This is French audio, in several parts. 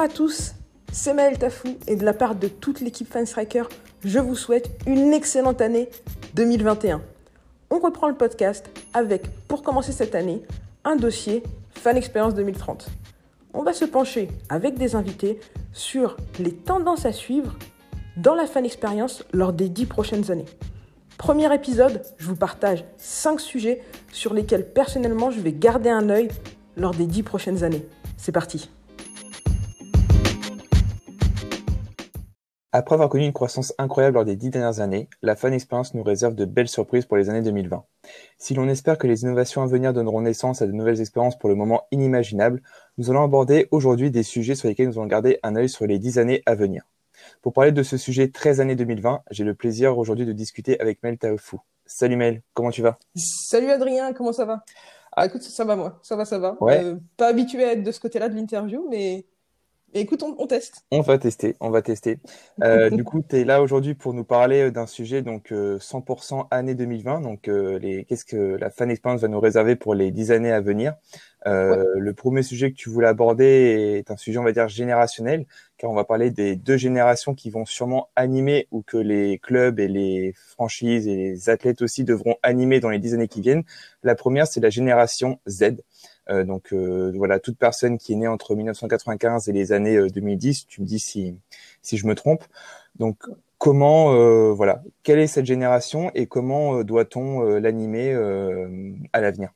À tous, c'est Maël Tafou et de la part de toute l'équipe Fan Striker, je vous souhaite une excellente année 2021. On reprend le podcast avec, pour commencer cette année, un dossier Fan Experience 2030. On va se pencher avec des invités sur les tendances à suivre dans la Fan Experience lors des 10 prochaines années. Premier épisode, je vous partage 5 sujets sur lesquels personnellement je vais garder un œil lors des 10 prochaines années. C'est parti Après avoir connu une croissance incroyable lors des dix dernières années, la Fan Experience nous réserve de belles surprises pour les années 2020. Si l'on espère que les innovations à venir donneront naissance à de nouvelles expériences pour le moment inimaginables, nous allons aborder aujourd'hui des sujets sur lesquels nous allons garder un œil sur les dix années à venir. Pour parler de ce sujet 13 années 2020, j'ai le plaisir aujourd'hui de discuter avec Mel Taofou. Salut Mel, comment tu vas? Salut Adrien, comment ça va? Ah écoute, ça va moi, ça va, ça va. Ouais. Euh, pas habitué à être de ce côté-là de l'interview, mais écoute, on, on, teste. On va tester, on va tester. Euh, du coup, tu es là aujourd'hui pour nous parler d'un sujet donc euh, 100% année 2020. Donc, euh, les, qu'est-ce que la fan experience va nous réserver pour les 10 années à venir? Euh, ouais. Le premier sujet que tu voulais aborder est un sujet, on va dire, générationnel, car on va parler des deux générations qui vont sûrement animer ou que les clubs et les franchises et les athlètes aussi devront animer dans les 10 années qui viennent. La première, c'est la génération Z. Euh, donc euh, voilà, toute personne qui est née entre 1995 et les années 2010, tu me dis si si je me trompe. Donc comment euh, voilà, quelle est cette génération et comment doit-on l'animer à l'avenir?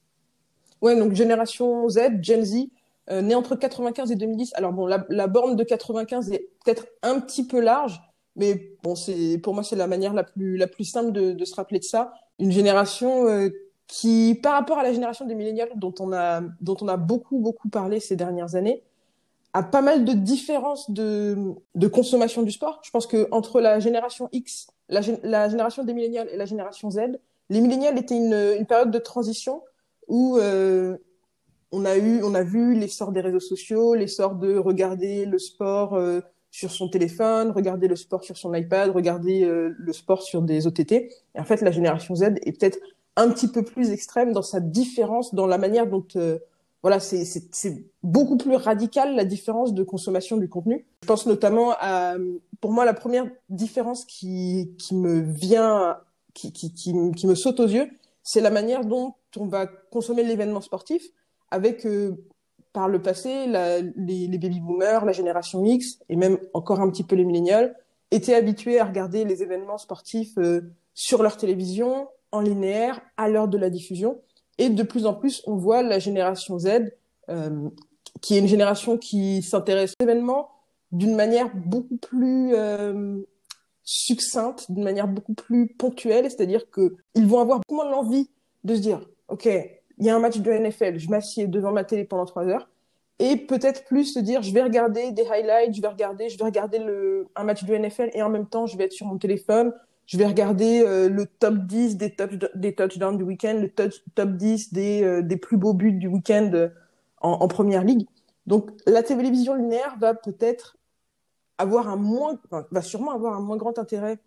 Ouais, donc génération Z, Gen Z, euh, née entre 95 et 2010. Alors bon, la, borne de 95 est peut-être un petit peu large, mais bon, c'est pour moi c'est la manière la plus la plus simple de, de se rappeler de ça. Une génération euh, qui, par rapport à la génération des millénials dont on a dont on a beaucoup beaucoup parlé ces dernières années, a pas mal de différences de de consommation du sport. Je pense que entre la génération X, la, la génération des millénials et la génération Z, les millénials étaient une, une période de transition où euh, on a eu, on a vu l'essor des réseaux sociaux, l'essor de regarder le sport euh, sur son téléphone, regarder le sport sur son iPad, regarder euh, le sport sur des OTT. Et en fait, la génération Z est peut-être un petit peu plus extrême dans sa différence, dans la manière dont, euh, voilà, c'est beaucoup plus radical la différence de consommation du contenu. Je pense notamment à, pour moi, la première différence qui, qui me vient, qui, qui, qui, qui me saute aux yeux, c'est la manière dont on va consommer l'événement sportif avec euh, par le passé la, les, les baby boomers, la génération X et même encore un petit peu les millénials étaient habitués à regarder les événements sportifs euh, sur leur télévision en linéaire à l'heure de la diffusion. Et de plus en plus on voit la génération Z euh, qui est une génération qui s'intéresse aux événements d'une manière beaucoup plus euh, succincte, d'une manière beaucoup plus ponctuelle, c'est-à-dire que ils vont avoir beaucoup moins l'envie de se dire, ok, il y a un match de NFL, je m'assieds devant ma télé pendant trois heures, et peut-être plus se dire, je vais regarder des highlights, je vais regarder, je vais regarder le, un match de NFL, et en même temps, je vais être sur mon téléphone, je vais regarder euh, le top 10 des, touch, des touchdowns du week-end, le touch, top 10 des, euh, des plus beaux buts du week-end euh, en, en première ligue. Donc, la télévision linéaire va peut-être avoir un moins, va sûrement avoir un moins grand intérêt,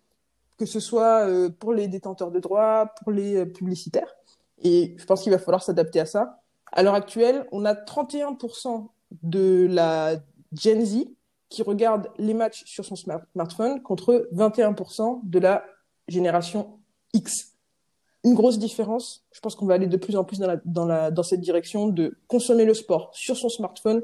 que ce soit euh, pour les détenteurs de droits, pour les euh, publicitaires. Et je pense qu'il va falloir s'adapter à ça. À l'heure actuelle, on a 31% de la Gen Z qui regarde les matchs sur son smart smartphone contre 21% de la génération X. Une grosse différence. Je pense qu'on va aller de plus en plus dans, la, dans, la, dans cette direction de consommer le sport sur son smartphone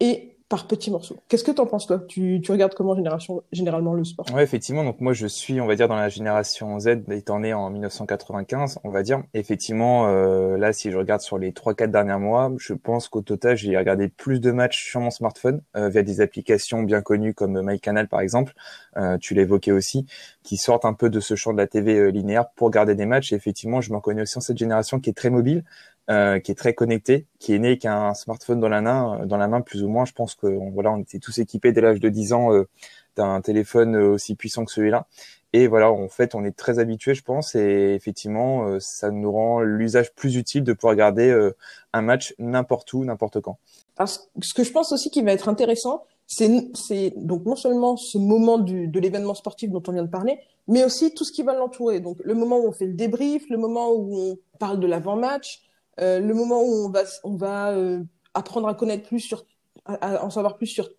et par petits morceaux. Qu'est-ce que tu en penses toi? Tu, regardes comment génération, généralement le sport? Oui, effectivement. Donc moi, je suis, on va dire, dans la génération Z, étant né en 1995, on va dire. Effectivement, euh, là, si je regarde sur les 3-4 derniers mois, je pense qu'au total, j'ai regardé plus de matchs sur mon smartphone euh, via des applications bien connues comme MyCanal, par exemple. Euh, tu l'évoquais aussi, qui sortent un peu de ce champ de la TV euh, linéaire pour regarder des matchs. Et effectivement, je m'en connais aussi en cette génération qui est très mobile. Euh, qui est très connecté, qui est né avec un smartphone dans la main, dans la main plus ou moins. Je pense que voilà, on était tous équipés dès l'âge de 10 ans euh, d'un téléphone aussi puissant que celui-là. Et voilà, en fait, on est très habitué, je pense, et effectivement, euh, ça nous rend l'usage plus utile de pouvoir regarder euh, un match n'importe où, n'importe quand. Que ce que je pense aussi qui va être intéressant, c'est donc non seulement ce moment du, de l'événement sportif dont on vient de parler, mais aussi tout ce qui va l'entourer. Donc le moment où on fait le débrief, le moment où on parle de l'avant-match, euh, le moment où on va, on va euh, apprendre à connaître plus sur, à, en savoir plus sur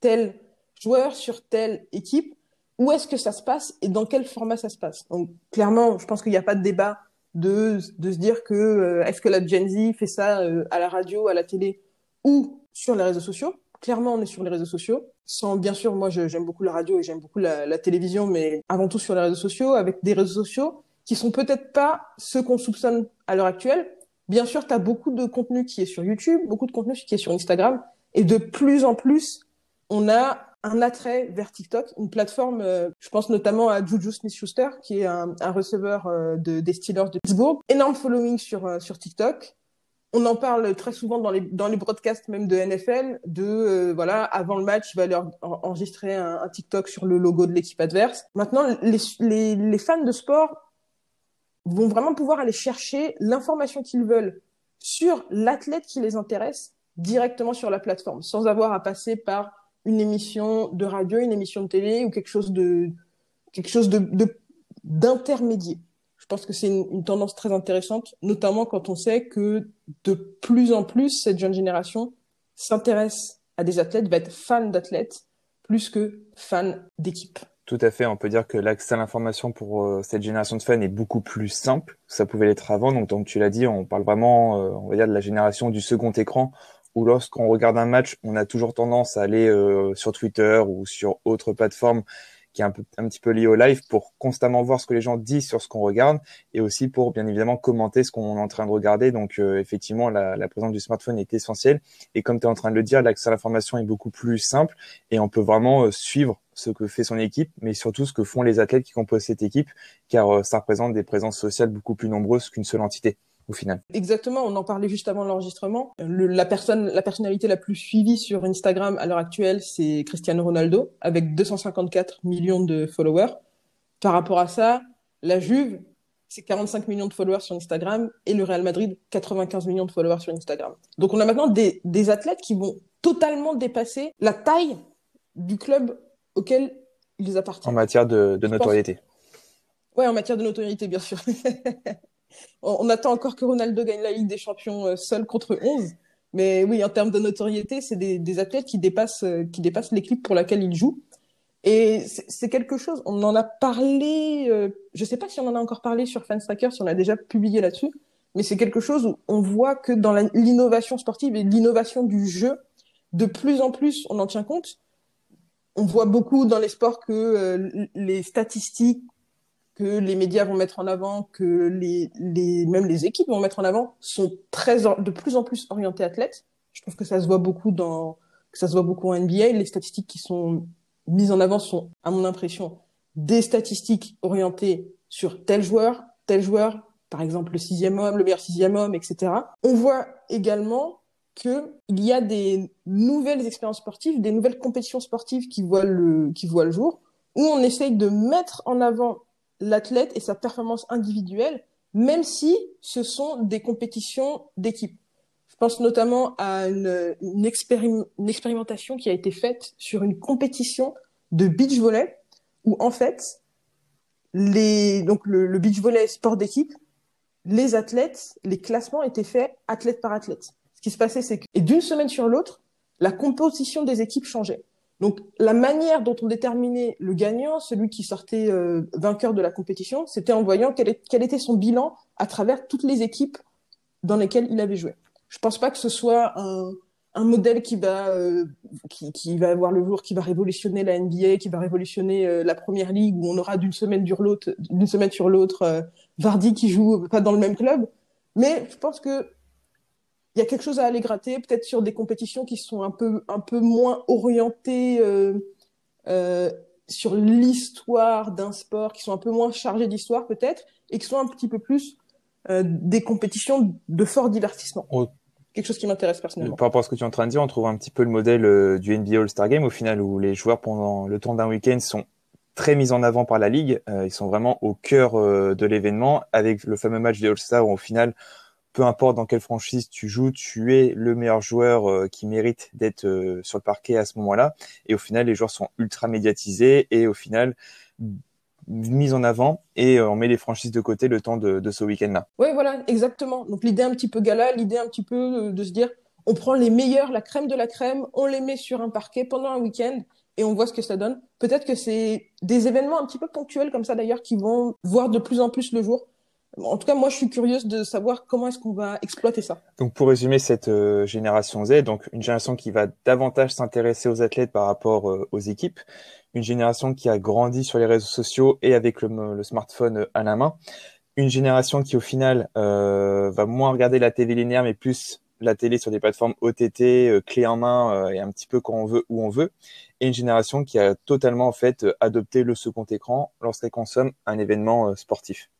tel joueur, sur telle équipe, où est-ce que ça se passe et dans quel format ça se passe? Donc clairement, je pense qu'il n'y a pas de débat de, de se dire que euh, est-ce que la Gen Z fait ça euh, à la radio, à la télé ou sur les réseaux sociaux. Clairement, on est sur les réseaux sociaux. Sans, bien sûr, moi, j'aime beaucoup la radio et j'aime beaucoup la, la, télévision, mais avant tout sur les réseaux sociaux, avec des réseaux sociaux qui sont peut-être pas ceux qu'on soupçonne à l'heure actuelle. Bien sûr, tu as beaucoup de contenu qui est sur YouTube, beaucoup de contenu qui est sur Instagram, et de plus en plus, on a un attrait vers TikTok, une plateforme, euh, je pense notamment à Juju Smith-Schuster, qui est un, receveur euh, de, des Steelers de Pittsburgh. Énorme following sur, euh, sur TikTok. On en parle très souvent dans les, dans les broadcasts même de NFL, de, voilà, avant le match, il va leur enregistrer un, TikTok sur le logo de l'équipe adverse. Maintenant, les, les fans de sport vont vraiment pouvoir aller chercher l'information qu'ils veulent sur l'athlète qui les intéresse directement sur la plateforme, sans avoir à passer par une émission de radio, une émission de télé ou quelque chose de quelque chose d'intermédiaire. Je pense que c'est une, une, tendance très intéressante, notamment quand on sait que de plus en plus cette jeune génération s'intéresse à des athlètes, va être fan d'athlètes plus que fan d'équipe. Tout à fait. On peut dire que l'accès à l'information pour euh, cette génération de fans est beaucoup plus simple ça pouvait l'être avant. Donc, comme tu l'as dit, on parle vraiment, euh, on va dire, de la génération du second écran où lorsqu'on regarde un match, on a toujours tendance à aller euh, sur Twitter ou sur autre plateforme qui est un, peu, un petit peu lié au live pour constamment voir ce que les gens disent sur ce qu'on regarde et aussi pour bien évidemment commenter ce qu'on est en train de regarder. Donc euh, effectivement, la, la, présence du smartphone est essentielle et comme tu es en train de le dire, l'accès à l'information est beaucoup plus simple et on peut vraiment euh, suivre ce que fait son équipe, mais surtout ce que font les athlètes qui composent cette équipe, car ça représente des présences sociales beaucoup plus nombreuses qu'une seule entité au final. Exactement, on en parlait juste avant l'enregistrement. la personne, la personnalité la plus suivie sur Instagram à l'heure actuelle, c'est Cristiano Ronaldo, avec 254 millions de followers. Par rapport à ça, la Juve, c'est 45 millions de followers sur Instagram et le Real Madrid, 95 millions de followers sur Instagram. Donc on a maintenant des, des athlètes qui vont totalement dépasser la taille du club auquel ils appartiennent. En matière de, de notoriété. Pense... Ouais, en matière de notoriété, bien sûr. on attend encore que Ronaldo gagne la Ligue des Champions euh, seul contre 11. Mais oui, en termes de notoriété, c'est des, athlètes qui dépassent, euh, qui dépassent l'équipe pour laquelle ils jouent. Et c'est quelque chose, on en a parlé, euh, je ne sais pas si on en a encore parlé sur Fanstracker, si on a déjà publié là-dessus, mais c'est quelque chose où on voit que dans l'innovation sportive et l'innovation du jeu, de plus en plus, on en tient compte. On voit beaucoup dans les sports que les statistiques que les médias vont mettre en avant, que les, les, même les équipes vont mettre en avant, sont très, de plus en plus orientées athlètes. Je trouve que ça se voit beaucoup dans, que ça se voit beaucoup en NBA. Les statistiques qui sont mises en avant sont, à mon impression, des statistiques orientées sur tel joueur, tel joueur, par exemple le sixième homme, le meilleur sixième homme, etc. On voit également que il y a des nouvelles expériences sportives, des nouvelles compétitions sportives qui voient le, qui voient le jour, où on essaye de mettre en avant l'athlète et sa performance individuelle, même si ce sont des compétitions d'équipe. Je pense notamment à une, une, expérim une, expérimentation qui a été faite sur une compétition de beach volley, où en fait, les, donc le, le beach volley sport d'équipe, les athlètes, les classements étaient faits athlète par athlète. Ce qui se passait, c'est que, d'une semaine sur l'autre, la composition des équipes changeait. Donc la manière dont on déterminait le gagnant, celui qui sortait euh, vainqueur de la compétition, c'était en voyant quel, était son bilan à travers toutes les équipes dans lesquelles il avait joué. Je pense pas que ce soit un, modèle qui va euh, qui, va avoir le jour, qui va révolutionner la NBA, qui va révolutionner euh, la première ligue où on aura d'une semaine sur l'autre, d'une semaine sur l'autre, Vardy qui joue pas dans le même club. Mais je pense que il y a quelque chose à aller gratter, peut-être sur des compétitions qui sont un peu, un peu moins orientées euh, euh, sur l'histoire d'un sport, qui sont un peu moins chargées d'histoire peut-être, et qui sont un petit peu plus euh, des compétitions de fort divertissement. Oh. Quelque chose qui m'intéresse personnellement. Par rapport à ce que tu es en train de dire, on trouve un petit peu le modèle euh, du NBA All-Star Game au final, où les joueurs pendant le temps d'un week-end sont très mis en avant par la ligue. Euh, ils sont vraiment au cœur de l'événement, avec le fameux match des All-Star où au final peu importe dans quelle franchise tu joues, tu es le meilleur joueur euh, qui mérite d'être euh, sur le parquet à ce moment-là. Et au final, les joueurs sont ultra médiatisés et au final mis en avant et euh, on met les franchises de côté le temps de, de ce week-end-là. Oui, voilà, exactement. Donc l'idée un petit peu gala, l'idée un petit peu de se dire, on prend les meilleurs, la crème de la crème, on les met sur un parquet pendant un week-end et on voit ce que ça donne. Peut-être que c'est des événements un petit peu ponctuels comme ça d'ailleurs qui vont voir de plus en plus le jour. En tout cas, moi, je suis curieuse de savoir comment est-ce qu'on va exploiter ça. Donc, pour résumer cette euh, génération Z, donc une génération qui va davantage s'intéresser aux athlètes par rapport euh, aux équipes, une génération qui a grandi sur les réseaux sociaux et avec le, smartphone à la main, une génération qui au final euh, va moins regarder la télé linéaire, mais plus la télé sur des plateformes OTT, euh, clé en main euh, et un petit peu quand on veut, où on veut, et une génération qui a totalement en fait adopté le second écran lorsqu'elle consomme un événement euh, sportif.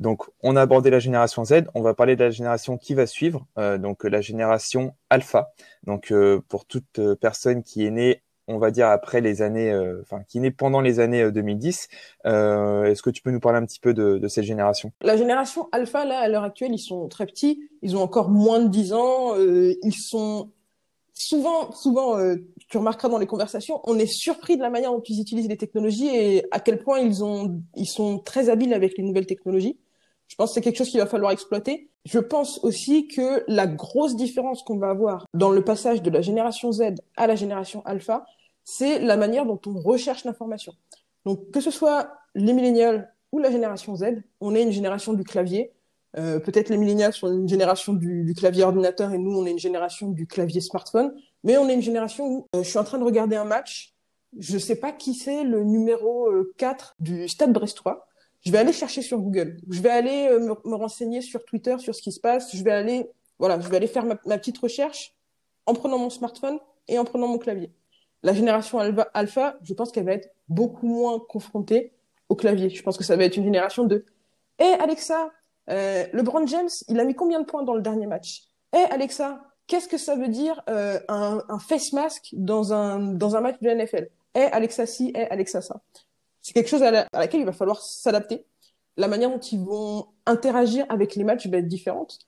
Donc, on a abordé la génération Z. On va parler de la génération qui va suivre, donc la génération Alpha. Donc, pour toute personne qui est née on va dire après les années, euh, enfin qui est né pendant les années 2010. Euh, euh, est-ce que tu peux nous parler un petit peu de, cette génération? La génération alpha là à l'heure actuelle, ils sont très petits, ils ont encore moins de 10 ans, ils sont souvent, souvent, tu remarqueras dans les conversations, on est surpris de la manière dont ils utilisent les technologies et à quel point ils ont, ils sont très habiles avec les nouvelles technologies. Je pense que c'est quelque chose qu'il va falloir exploiter. Je pense aussi que la grosse différence qu'on va avoir dans le passage de la génération Z à la génération alpha, c'est la manière dont on recherche l'information. Donc, que ce soit les millénials ou la génération Z, on est une génération du clavier. Euh, peut-être les millénials sont une génération du, clavier ordinateur et nous, on est une génération du clavier smartphone. Mais on est une génération où euh, je suis en train de regarder un match. Je ne sais pas qui c'est le numéro 4 euh, du Stade Brestois je vais aller chercher sur Google. Je vais aller euh, me, renseigner sur Twitter sur ce qui se passe. Je vais aller, voilà, je vais aller faire ma, petite recherche en prenant mon smartphone et en prenant mon clavier. La génération alpha, je pense qu'elle va être beaucoup moins confrontée au clavier. Je pense que ça va être une génération de Hé hey Alexa, euh, LeBron James, il a mis combien de points dans le dernier match? Hé hey Alexa, qu'est-ce que ça veut dire euh, un, face mask dans un, dans un match de NFL Hé hey Alexa si, hé Alexa ça c'est quelque chose à, laquelle il va falloir s'adapter. La manière dont ils vont interagir avec les matchs va être différente.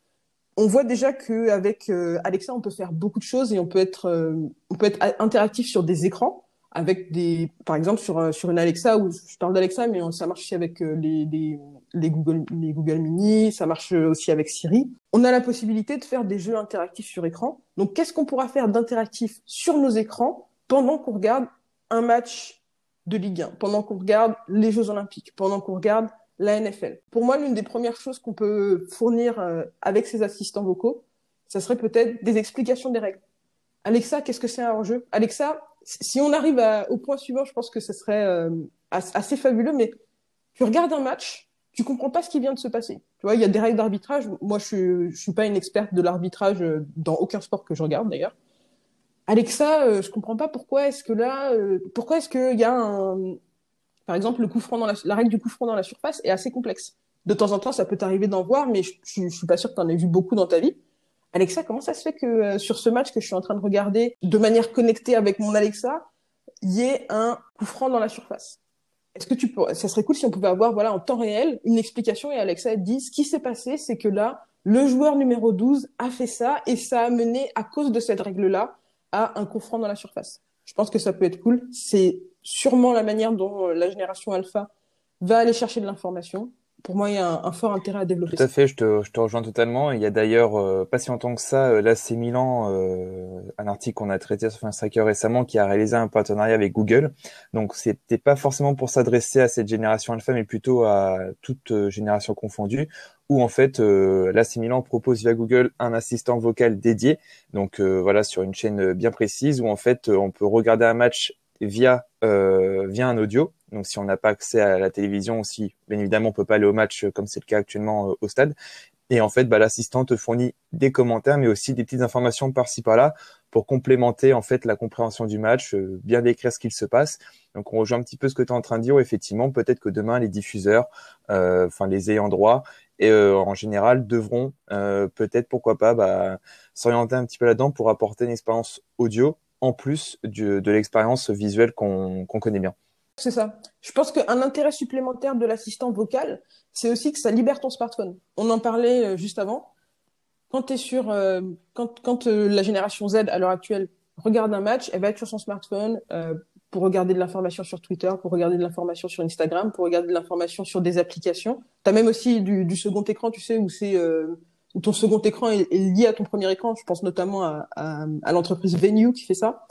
On voit déjà qu'avec euh, Alexa, on peut faire beaucoup de choses et on peut être, euh, on peut être interactif sur des écrans avec des, par exemple sur euh, sur une Alexa où je parle d'Alexa, mais ça marche aussi avec les, les, les Google les Google Mini, ça marche aussi avec Siri. On a la possibilité de faire des jeux interactifs sur écran. Donc, qu'est-ce qu'on pourra faire d'interactif sur nos écrans pendant qu'on regarde un match de Ligue 1, pendant qu'on regarde les Jeux Olympiques, pendant qu'on regarde la NFL. Pour moi, l'une des premières choses qu'on peut fournir euh, avec ces assistants vocaux, ça serait peut-être des explications des règles. Alexa, qu'est-ce que c'est un hors-jeu? Alexa, si on arrive au point suivant, je pense que ce serait euh, assez fabuleux, mais tu regardes un match, tu comprends pas ce qui vient de se passer. Tu vois, il y a des règles d'arbitrage. Moi, je suis, je suis pas une experte de l'arbitrage euh, dans aucun sport que je regarde d'ailleurs. Alexa, euh, je comprends pas pourquoi est-ce que là, euh, pourquoi est-ce qu'il y a un, par exemple, le coup franc dans la, la règle du coup franc dans la surface est assez complexe. De temps en temps, ça peut t'arriver d'en voir, mais je, je, suis pas sûr que tu en aies vu beaucoup dans ta vie. Alexa, comment ça se fait que euh, sur ce match que je suis en train de regarder de manière connectée avec mon Alexa, il y ait un coup franc dans la surface? Est-ce que tu peux, ça serait cool si on pouvait avoir, voilà, en temps réel, une explication et Alexa dit ce qui s'est passé, c'est que là, le joueur numéro 12 a fait ça et ça a mené à cause de cette règle-là à un confront dans la surface. Je pense que ça peut être cool. C'est sûrement la manière dont euh, la génération alpha va aller chercher de l'information. Pour moi, il y a un, fort intérêt à développer. Tout à fait, je te, je te rejoins totalement. Il y a d'ailleurs euh, pas si longtemps que ça, euh, l'AC Milan, euh, un article qu'on a traité sur Striker récemment, qui a réalisé un partenariat avec Google. Donc, c'était pas forcément pour s'adresser à cette génération alpha, mais plutôt à toute génération confondue, où en fait euh, l'AC Milan propose via Google un assistant vocal dédié. Donc voilà, sur une chaîne bien précise, où en fait on peut regarder un match via via un audio donc si on n'a pas accès à la télévision aussi, bien évidemment, on peut pas aller au match euh, comme c'est le cas actuellement euh, au stade. Et en fait, bah, l'assistant te fournit des commentaires, mais aussi des petites informations par-ci par-là pour complémenter en fait la compréhension du match, euh, bien décrire ce qu'il se passe. Donc on rejoint un petit peu ce que tu es en train de dire. effectivement, peut-être que demain les diffuseurs, enfin les ayants droit, et en général devront peut-être pourquoi pas bah, s'orienter un petit peu là-dedans pour apporter une expérience audio en plus de l'expérience visuelle qu'on connaît bien. C'est ça. Je pense qu'un intérêt supplémentaire de l'assistant vocal, c'est aussi que ça libère ton smartphone. On en parlait euh, juste avant. Quand es sur, euh, quand, quand euh, la génération Z à l'heure actuelle regarde un match, elle va être sur son smartphone pour regarder de l'information sur Twitter, pour regarder de l'information sur Instagram, pour regarder de l'information sur des applications. Tu as même aussi du, second écran, tu sais, où c'est où ton second écran est, lié à ton premier écran. Je pense notamment à, l'entreprise Venue qui fait ça,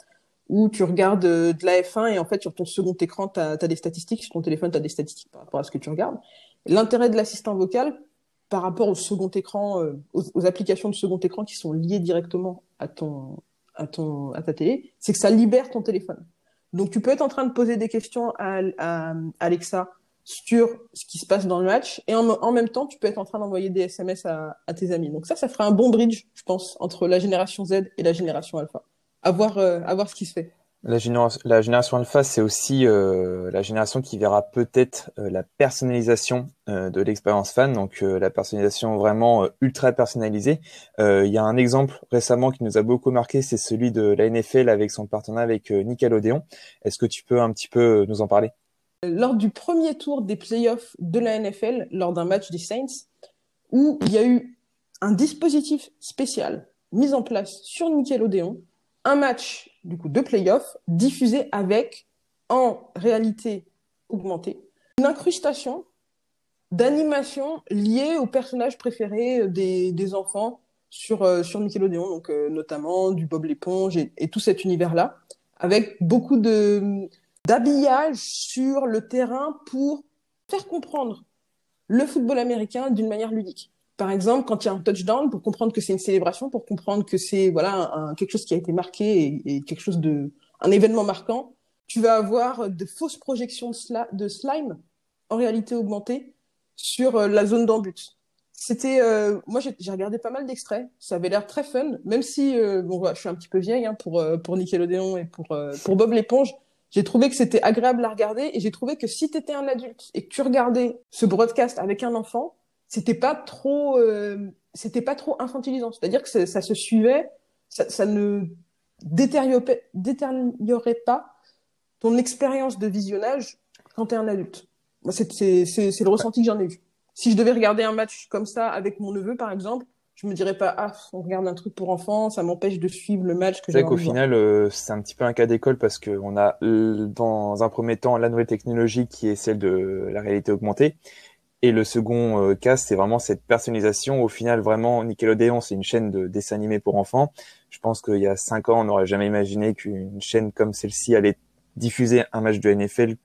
où tu regardes euh, de la F1 et en fait sur ton second écran, tu as, des statistiques, sur ton téléphone, tu as des statistiques par rapport à ce que tu regardes. L'intérêt de l'assistant vocal par rapport au second écran, euh, aux, applications de second écran qui sont liées directement à ton, à ton, à ta télé, c'est que ça libère ton téléphone. Donc tu peux être en train de poser des questions à, Alexa sur ce qui se passe dans le match et en, même temps tu peux être en train d'envoyer des SMS à, tes amis. Donc ça ça ferait un bon bridge je pense entre la génération Z et la génération Alpha. À voir, euh, à voir ce qui se fait la, la génération alpha, c'est aussi euh, la génération qui verra peut-être euh, la personnalisation de l'expérience fan, donc la personnalisation vraiment ultra personnalisée. Il y a un exemple récemment qui nous a beaucoup marqué, c'est celui de la NFL avec son partenariat avec Nickelodeon. Est-ce que tu peux un petit peu nous en parler? Lors du premier tour des playoffs de la NFL, lors d'un match des Saints, où il y a eu un dispositif spécial mis en place sur Nickelodeon, un match du coup de playoffs diffusé avec en réalité augmentée une incrustation d'animation liée aux personnages préférés des, enfants sur, euh, Nickelodeon, euh, notamment du Bob l'éponge et tout cet univers-là, avec beaucoup d'habillage sur le terrain pour faire comprendre le football américain d'une manière ludique. Par exemple, quand il y a un touchdown, pour comprendre que c'est une célébration, pour comprendre que c'est voilà quelque chose qui a été marqué et, quelque chose de un événement marquant, tu vas avoir de fausses projections de, slime en réalité augmentée sur euh, la zone d'embut. C'était euh, moi j'ai regardé pas mal d'extraits, ça avait l'air très fun, même si euh, bon je suis un petit peu vieille hein, pour pour Nickelodeon et pour pour Bob l'éponge, j'ai trouvé que c'était agréable à regarder et j'ai trouvé que si tu étais un adulte et que tu regardais ce broadcast avec un enfant, c'était pas trop euh, c'était pas trop infantilisant, c'est-à-dire que ça, se suivait, ça, ça ne détériorait, détériorait pas ton expérience de visionnage quand tu es un adulte. C'est le ressenti que j'en ai eu. Si je devais regarder un match comme ça avec mon neveu, par exemple, je me dirais pas ah on regarde un truc pour enfants ça m'empêche de suivre le match que c'est vrai qu'au final euh, c'est un petit peu un cas d'école parce que on a euh, dans un premier temps la nouvelle technologie qui est celle de la réalité augmentée et le second euh, cas c'est vraiment cette personnalisation au final vraiment Nickelodeon c'est une chaîne de dessins animés pour enfants je pense qu'il y a cinq ans on n'aurait jamais imaginé qu'une chaîne comme celle-ci allait diffuser un match de NFL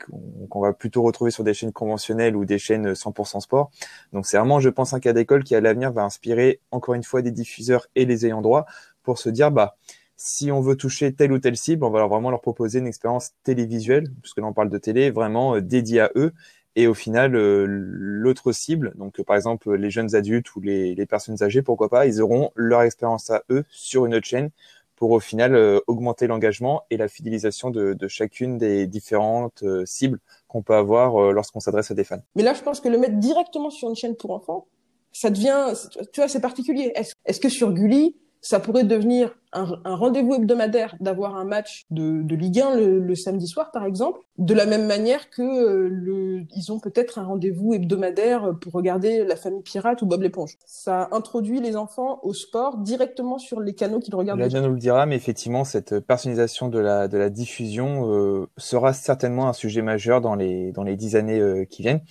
qu'on va plutôt retrouver sur des chaînes conventionnelles ou des chaînes 100% sport. Donc c'est vraiment, je pense, un cas d'école qui à l'avenir va inspirer encore une fois des diffuseurs et les ayants droit pour se dire, bah, si on veut toucher telle ou telle cible, on va vraiment leur proposer une expérience télévisuelle, puisque là on parle de télé, vraiment euh, dédiée à eux. Et au final, euh, l'autre cible, donc par exemple les jeunes adultes ou les, personnes âgées, pourquoi pas, ils auront leur expérience à eux sur une autre chaîne pour au final euh, augmenter l'engagement et la fidélisation de, chacune des différentes euh, cibles qu'on peut avoir lorsqu'on s'adresse à des fans. Mais là, je pense que le mettre directement sur une chaîne pour enfants, ça devient, tu vois, c'est particulier. Est-ce est que sur Gulli, ça pourrait devenir un, rendez-vous hebdomadaire d'avoir un match de, de Ligue 1 le, samedi soir, par exemple, de la même manière que euh, le, ils ont peut-être un rendez-vous hebdomadaire pour regarder La Famille Pirate ou Bob l'éponge. Ça introduit les enfants au sport directement sur les canaux qu'ils regardent. La nous le dira, mais effectivement, cette personnalisation de la, de la diffusion euh, sera certainement un sujet majeur dans les, dans les dix années euh, qui viennent.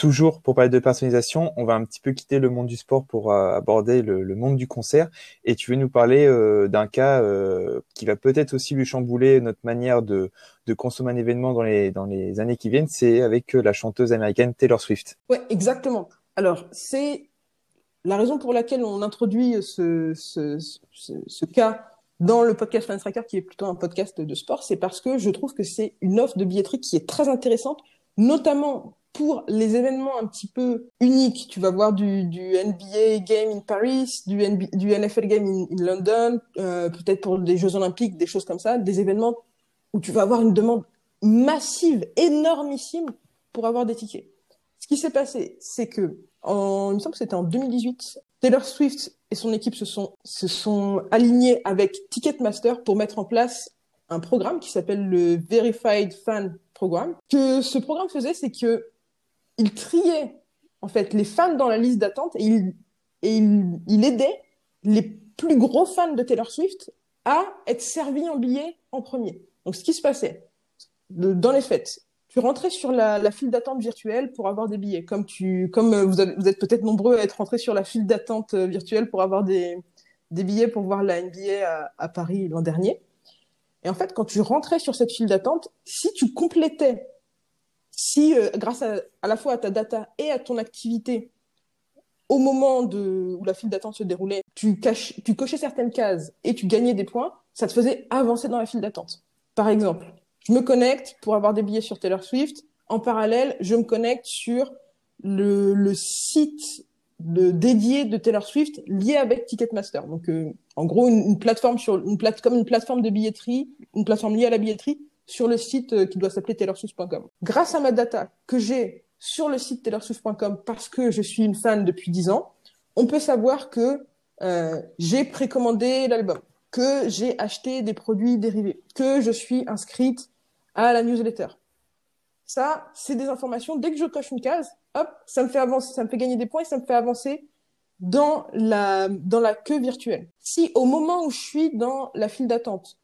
Toujours pour parler de personnalisation, on va un petit peu quitter le monde du sport pour euh, aborder le, monde du concert. Et tu veux nous parler euh, d'un cas euh, qui va peut-être aussi lui chambouler notre manière de, consommer un événement dans les, années qui viennent. C'est avec la chanteuse américaine Taylor Swift. Ouais, exactement. Alors, c'est la raison pour laquelle on introduit ce, cas dans le podcast Fans Tracker, qui est plutôt un podcast de sport, c'est parce que je trouve que c'est une offre de billetterie qui est très intéressante, notamment pour les événements un petit peu uniques, tu vas voir du, NBA Game in Paris, du, NFL Game in, London, euh, peut-être pour des Jeux Olympiques, des choses comme ça, des événements où tu vas avoir une demande massive, énormissime pour avoir des tickets. Ce qui s'est passé, c'est que, en, il me semble que c'était en 2018, Taylor Swift et son équipe se sont, alignés avec Ticketmaster pour mettre en place un programme qui s'appelle le Verified Fan Programme. Que ce programme faisait, c'est que il triait en fait les fans dans la liste d'attente et il, aidait les plus gros fans de Taylor Swift à être servis en billets en premier. Donc ce qui se passait dans les fêtes, tu rentrais sur la, file d'attente virtuelle pour avoir des billets, comme tu, comme euh, vous, êtes peut-être nombreux à être rentrés sur la file d'attente euh, virtuelle pour avoir des, des billets pour voir la NBA à, à Paris l'an dernier. Et en fait, quand tu rentrais sur cette file d'attente, si tu complétais, si euh, grâce à, à la fois à ta data et à ton activité, au moment de, où la file d'attente se déroulait, tu, caches, tu cochais certaines cases et tu gagnais des points, ça te faisait avancer dans la file d'attente. Par exemple, je me connecte pour avoir des billets sur Taylor Swift. En parallèle, je me connecte sur le, le site dédié de Taylor Swift lié avec Ticketmaster. Donc, euh, en gros, une, une, plateforme sur une plate comme une plateforme de billetterie, une plateforme liée à la billetterie sur le site euh, qui doit s'appeler taylorswift.com. Grâce à ma data que j'ai sur le site taylorswift.com parce que je suis une fan depuis 10 ans, on peut savoir que euh, j'ai précommandé l'album, que j'ai acheté des produits dérivés, que je suis inscrite à la newsletter. Ça, c'est des informations. Dès que je coche une case, hop, ça me fait avancer, ça me fait gagner des points et ça me fait avancer dans la, dans la queue virtuelle. Si au moment où je suis dans la file d'attente,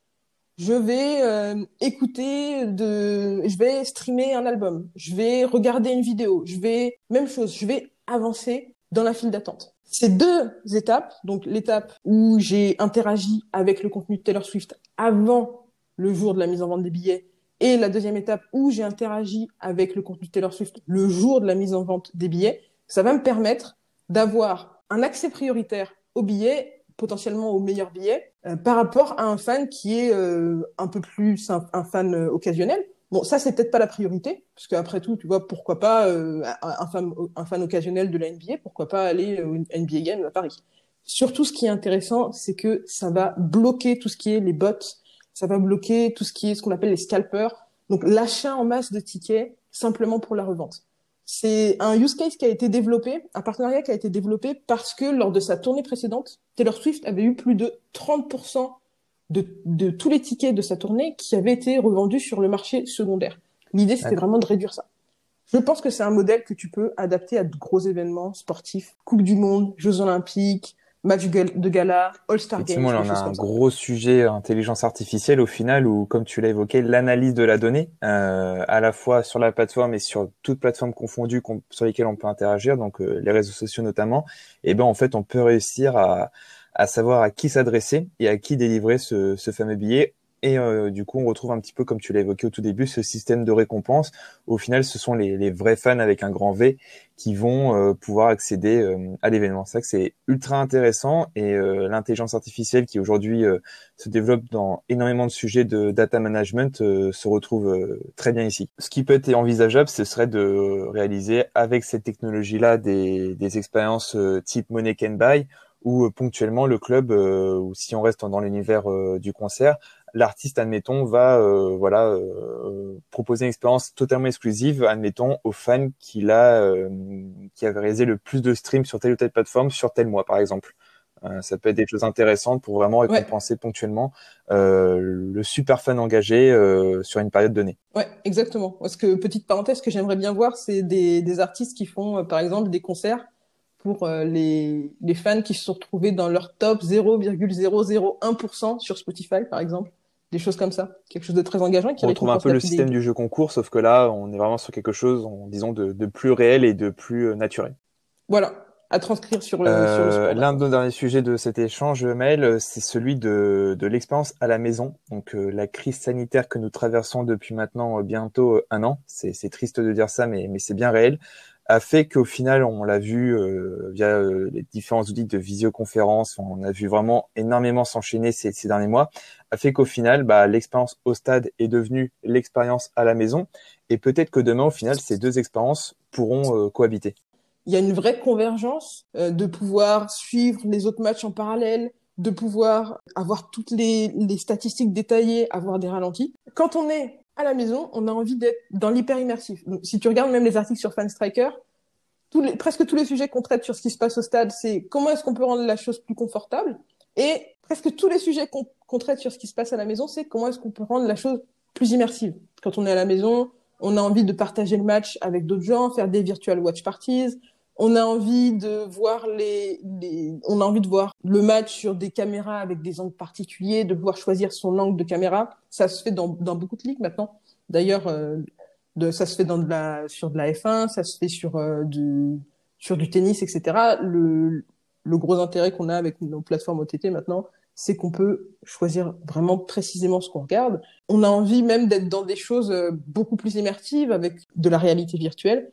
je vais euh, écouter de, je vais streamer un album, je vais regarder une vidéo, je vais, même chose, je vais avancer dans la file d'attente. Ces deux étapes, donc l'étape où j'ai interagi avec le contenu de Taylor Swift avant le jour de la mise en vente des billets et la deuxième étape où j'ai interagi avec le contenu de Taylor Swift le jour de la mise en vente des billets, ça va me permettre d'avoir un accès prioritaire aux billets, potentiellement aux meilleurs billets, euh, par rapport à un fan qui est euh, un peu plus un, fan euh, occasionnel. Bon, ça c'est peut-être pas la priorité, parce qu'après tout, tu vois, pourquoi pas euh, un, fan, un fan occasionnel de la NBA, pourquoi pas aller au NBA Game à Paris. Surtout, ce qui est intéressant, c'est que ça va bloquer tout ce qui est les bots, ça va bloquer tout ce qui est ce qu'on appelle les scalpers, donc l'achat en masse de tickets simplement pour la revente. C'est un use case qui a été développé, un partenariat qui a été développé parce que lors de sa tournée précédente, Taylor Swift avait eu plus de 30% de, de tous les tickets de sa tournée qui avaient été revendus sur le marché secondaire. L'idée, c'était vraiment de réduire ça. Je pense que c'est un modèle que tu peux adapter à de gros événements sportifs, Coupe du Monde, Jeux Olympiques, match de gala, All-Star Games. on a un gros sujet intelligence artificielle au final où, comme tu l'as évoqué, l'analyse de la donnée, euh, à la fois sur la plateforme et sur toute plateforme confondue sur lesquelles on peut interagir, donc euh, les réseaux sociaux notamment, et eh ben en fait on peut réussir à, à savoir à qui s'adresser et à qui délivrer ce, ce fameux billet et euh, du coup, on retrouve un petit peu, comme tu l'as évoqué au tout début, ce système de récompense. Au final, ce sont les, les vrais fans avec un grand V qui vont euh, pouvoir accéder euh, à l'événement. C'est que c'est ultra intéressant et l'intelligence artificielle qui aujourd'hui se développe dans énormément de sujets de data management se retrouve très bien ici. Ce qui peut être envisageable, ce serait de réaliser avec cette technologie-là des, des expériences type Money Can Buy ou ponctuellement le club, ou si on reste dans l'univers du concert, l'artiste, admettons, va euh, voilà euh, proposer une expérience totalement exclusive, admettons, aux fans qui a euh, qui avait réalisé le plus de streams sur telle ou telle plateforme sur tel mois, par exemple. ça peut être des choses intéressantes pour vraiment récompenser ponctuellement le super fan engagé sur une période donnée. Ouais, exactement. Parce que petite parenthèse, que j'aimerais bien voir, c'est des, des artistes qui font, par exemple, des concerts pour les, les fans qui se sont retrouvés dans leur top 0,001% sur Spotify, par exemple des choses comme ça, quelque chose de très engageant. Qui on retrouve un peu le système du jeu concours, sauf que là, on est vraiment sur quelque chose, disons, de, de, plus réel et de plus euh, naturel. Voilà, à transcrire sur le. Euh, L'un de nos derniers sujets de cet échange, Maël, c'est celui de, de l'expérience à la maison. Donc euh, la crise sanitaire que nous traversons depuis maintenant euh, bientôt un an, c'est triste de dire ça, mais, mais c'est bien réel a fait qu'au final, on l'a vu euh, via euh, les différents outils de visioconférence, on a vu vraiment énormément s'enchaîner ces, ces, derniers mois, a fait qu'au final, bah, l'expérience au stade est devenue l'expérience à la maison, et peut-être que demain, au final, ces deux expériences pourront euh, cohabiter. Il y a une vraie convergence de pouvoir suivre les autres matchs en parallèle, de pouvoir avoir toutes les, les statistiques détaillées, avoir des ralentis. Quand on est à la maison, on a envie d'être dans l'hyper immersif. si tu regardes même les articles sur Fanstriker, presque tous les sujets qu'on traite sur ce qui se passe au stade, c'est comment est-ce qu'on peut rendre la chose plus confortable. Et presque tous les sujets qu'on traite sur ce qui se passe à la maison, c'est comment est-ce qu'on peut rendre la chose plus immersive. Quand on est à la maison, on a envie de partager le match avec d'autres gens, faire des virtual watch parties, on a envie de voir les, les, on a envie de voir le match sur des caméras avec des angles particuliers, de pouvoir choisir son angle de caméra. Ça se fait dans, dans beaucoup de ligues maintenant. D'ailleurs, euh, ça se fait dans de la, sur de la F1, ça se fait sur du, sur du tennis, etc. Le, le gros intérêt qu'on a avec nos plateformes OTT maintenant, c'est qu'on peut choisir vraiment précisément ce qu'on regarde. On a envie même d'être dans des choses euh, beaucoup plus immersives avec de la réalité virtuelle.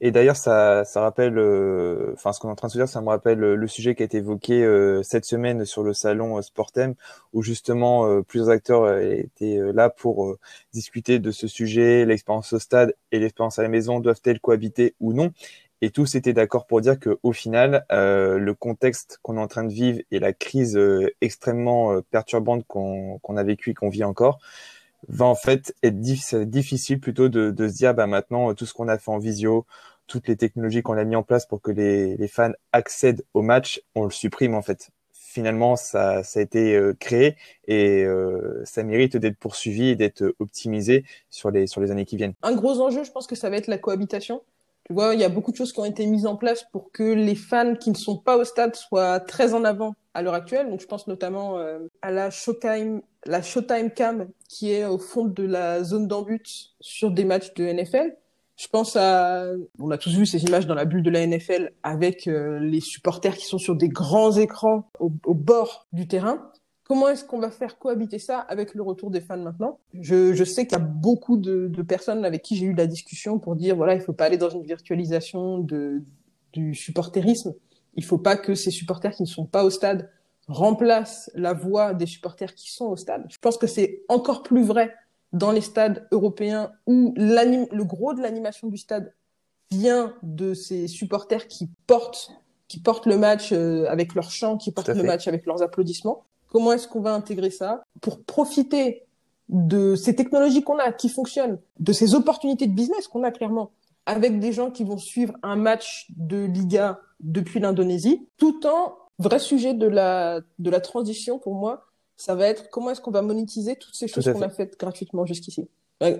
Et d'ailleurs, ça, ça rappelle, euh, enfin, ce qu'on est en train de se dire, ça me rappelle euh, le sujet qui a été évoqué cette semaine sur le salon Sportem, où justement plusieurs acteurs étaient là pour discuter de ce sujet, l'expérience au stade et l'expérience à la maison doivent-elles cohabiter ou non. Et tous étaient d'accord pour dire que au final, euh, le contexte qu'on est en train de vivre et la crise euh, extrêmement euh, perturbante qu'on a vécue et qu'on vit encore, va en fait être difficile plutôt de, de, se dire bah maintenant tout ce qu'on a fait en visio, toutes les technologies qu'on a mis en place pour que les, les, fans accèdent au match, on le supprime en fait. Finalement, ça, ça a été créé et ça mérite d'être poursuivi et d'être optimisé sur les sur les années qui viennent. Un gros enjeu, je pense que ça va être la cohabitation tu vois, il y a beaucoup de choses qui ont été mises en place pour que les fans qui ne sont pas au stade soient très en avant à l'heure actuelle. Donc, je pense notamment euh, à la Showtime, la Showtime Cam qui est au fond de la zone d'embut sur des matchs de NFL. Je pense à, on a tous vu ces images dans la bulle de la NFL avec euh, les supporters qui sont sur des grands écrans au, au bord du terrain. Comment est-ce qu'on va faire cohabiter ça avec le retour des fans maintenant? Je, je, sais qu'il y a beaucoup de, de personnes avec qui j'ai eu la discussion pour dire voilà, il faut pas aller dans une virtualisation de, du supporterisme. Il faut pas que ces supporters qui ne sont pas au stade remplacent la voix des supporters qui sont au stade. Je pense que c'est encore plus vrai dans les stades européens où le gros de l'animation du stade vient de ces supporters qui portent qui portent le match euh, avec leurs chants, qui portent le match avec leurs applaudissements. Comment est-ce qu'on va intégrer ça pour profiter de ces technologies qu'on a, qui fonctionnent, de ces opportunités de business qu'on a clairement, avec des gens qui vont suivre un match de Liga depuis l'Indonésie, tout en vrai sujet de la, de la transition pour moi, ça va être comment est-ce qu'on va monétiser toutes ces choses qu'on a faites gratuitement jusqu'ici.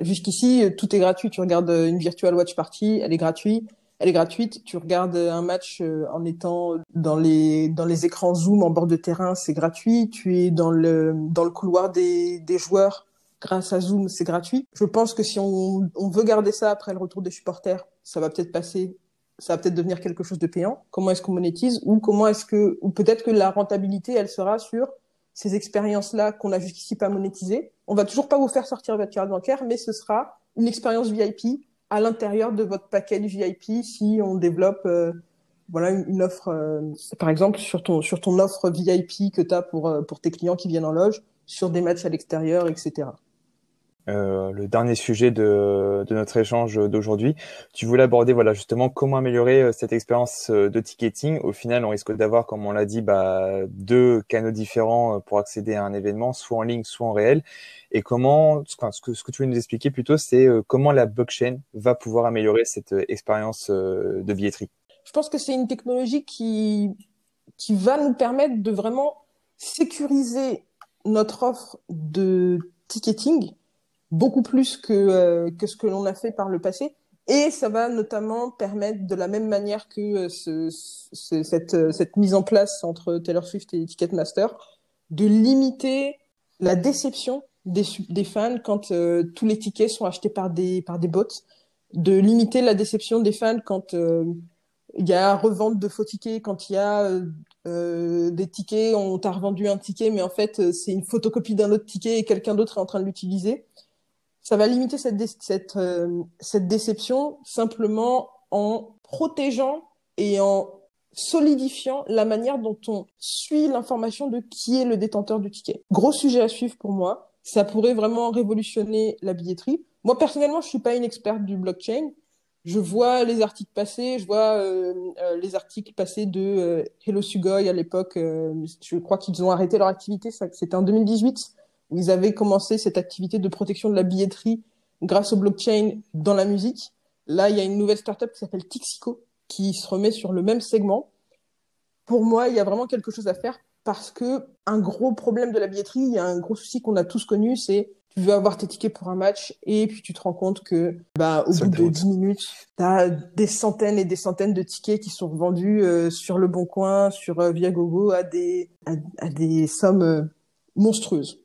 Jusqu'ici, tout est gratuit. Tu regardes une virtual watch party, elle est gratuite elle est gratuite. Tu regardes un match euh, en étant dans les dans les écrans Zoom en bord de terrain, c'est gratuit. Tu es dans le dans le couloir des des joueurs grâce à Zoom, c'est gratuit. Je pense que si on, on veut garder ça après le retour des supporters, ça va peut-être passer, ça va peut-être devenir quelque chose de payant. Comment est-ce qu'on monétise ou comment est-ce que ou peut-être que la rentabilité, elle sera sur ces expériences-là qu'on a jusqu'ici pas monétisées. On va toujours pas vous faire sortir votre carte bancaire, mais ce sera une expérience VIP à l'intérieur de votre package VIP si on développe euh, voilà une, offre euh, par exemple sur ton sur ton offre VIP que tu as pour euh, pour tes clients qui viennent en loge sur des matchs à l'extérieur etc. Euh, le dernier sujet de, de notre échange d'aujourd'hui. Tu voulais aborder voilà justement comment améliorer cette expérience de ticketing. Au final, on risque d'avoir, comme on l'a dit, bah, deux canaux différents pour accéder à un événement, soit en ligne, soit en réel et comment, ce que, ce que tu veux nous expliquer plutôt, c'est euh, comment la blockchain va pouvoir améliorer cette euh, expérience euh, de billetterie. Je pense que c'est une technologie qui, qui va nous permettre de vraiment sécuriser notre offre de ticketing beaucoup plus que, que ce que l'on a fait par le passé. Et ça va notamment permettre, de la même manière que ce, cette, cette mise en place entre Taylor Swift et Ticketmaster, de limiter la déception des, des fans quand euh, tous les tickets sont achetés par des, par des bots, de limiter la déception des fans quand euh, il y a revente de faux tickets, quand il y a euh, des tickets, on t'a revendu un ticket, mais en fait c'est une photocopie d'un autre ticket et quelqu'un d'autre est en train de l'utiliser. Ça va limiter cette, cette, cette déception simplement en protégeant et en solidifiant la manière dont on suit l'information de qui est le détenteur du ticket. Gros sujet à suivre pour moi ça pourrait vraiment révolutionner la billetterie. Moi, personnellement, je suis pas une experte du blockchain. Je vois les articles passer, je vois euh, euh, les articles passer de euh, Hello Sugoi à l'époque. je crois qu'ils ont arrêté leur activité. C'était en 2018 où ils avaient commencé cette activité de protection de la billetterie grâce au blockchain dans la musique. Là, il y a une nouvelle startup qui s'appelle Tixico qui se remet sur le même segment. Pour moi, il y a vraiment quelque chose à faire parce que un gros problème de la billetterie, il y a un gros souci qu'on a tous connu, c'est tu veux avoir tes tickets pour un match et puis tu te rends compte que bah au bout de 10 minutes, tu as des centaines et des centaines de tickets qui sont vendus euh, sur le Bon Coin, sur euh, Viagogo à des à, des sommes euh, monstrueuses.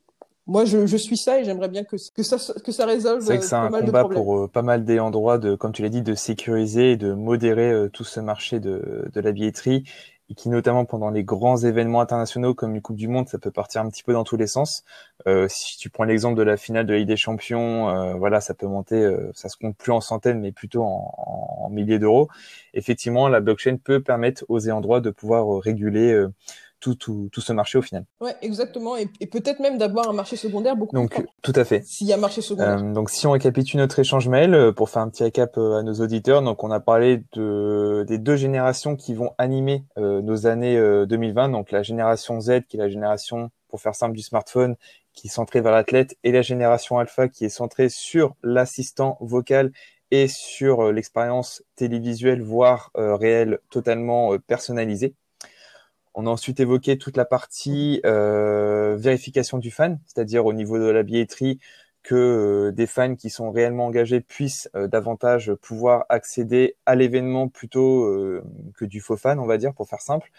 Moi, je, je, suis ça et j'aimerais bien que, que, ça, que ça résolve. C'est vrai que c'est un combat pour pas mal des endroits de, comme tu l'as dit, de sécuriser et de modérer tout ce marché de, de la billetterie et qui notamment pendant les grands événements internationaux comme une Coupe du Monde, ça peut partir un petit peu dans tous les sens. Euh, si tu prends l'exemple de la finale de la Ligue des Champions, euh, voilà, ça peut monter, euh, ça se compte plus en centaines, mais plutôt en, en milliers d'euros. Effectivement, la blockchain peut permettre aux ayants droit de pouvoir réguler euh, tout, tout, tout, ce marché au final. Ouais, exactement. Et, et peut-être même d'avoir un marché secondaire beaucoup donc, plus Tout à fait. S'il y a marché secondaire. Euh, donc, si on récapitule notre échange mail, euh, pour faire un petit récap euh, à nos auditeurs, donc on a parlé de, des deux générations qui vont animer euh, nos années 2020. Donc, la génération Z, qui est la génération, pour faire simple, du smartphone, qui est centrée vers l'athlète, et la génération Alpha, qui est centrée sur l'assistant vocal et sur l'expérience télévisuelle, voire réelle, totalement personnalisée. On a ensuite évoqué toute la partie euh, vérification du fan, c'est-à-dire au niveau de la billetterie, que euh, des fans qui sont réellement engagés puissent euh, davantage pouvoir accéder à l'événement plutôt que du faux fan, on va dire, pour faire simple.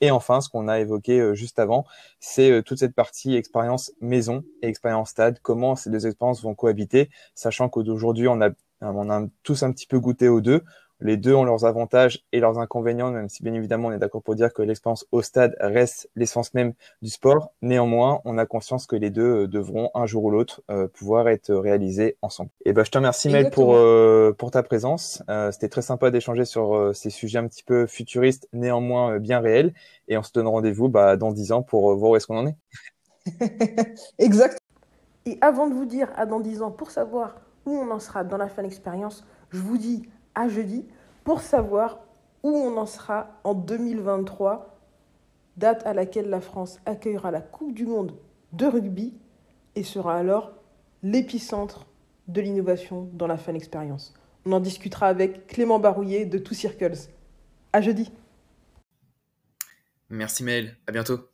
Et enfin, ce qu'on a évoqué juste avant, c'est toute cette partie expérience maison et expérience stade, comment ces deux expériences vont cohabiter, sachant qu'aujourd'hui, on on a tous un petit peu goûté aux deux. Les deux ont leurs avantages et leurs inconvénients, même si bien évidemment on est d'accord pour dire que l'expérience au stade reste l'essence même du sport. Néanmoins, on a conscience que les deux euh, devront un jour ou l'autre euh, pouvoir être réalisés ensemble. Et ben, je te remercie Mel pour euh, pour ta présence. Euh, C'était très sympa d'échanger sur ces sujets un petit peu futuristes, néanmoins bien réels. Et on se donne rendez-vous bah, dans dix ans pour voir où est-ce qu'on en est. exact. Et avant de vous dire à dans dix ans pour savoir où on en sera dans la fin d'expérience, je vous dis à jeudi pour savoir où on en sera en 2023, date à laquelle la France accueillera la Coupe du Monde de rugby et sera alors l'épicentre de l'innovation dans la fan expérience. On en discutera avec Clément Barouillet de Two Circles. À jeudi. Merci Maël, à bientôt.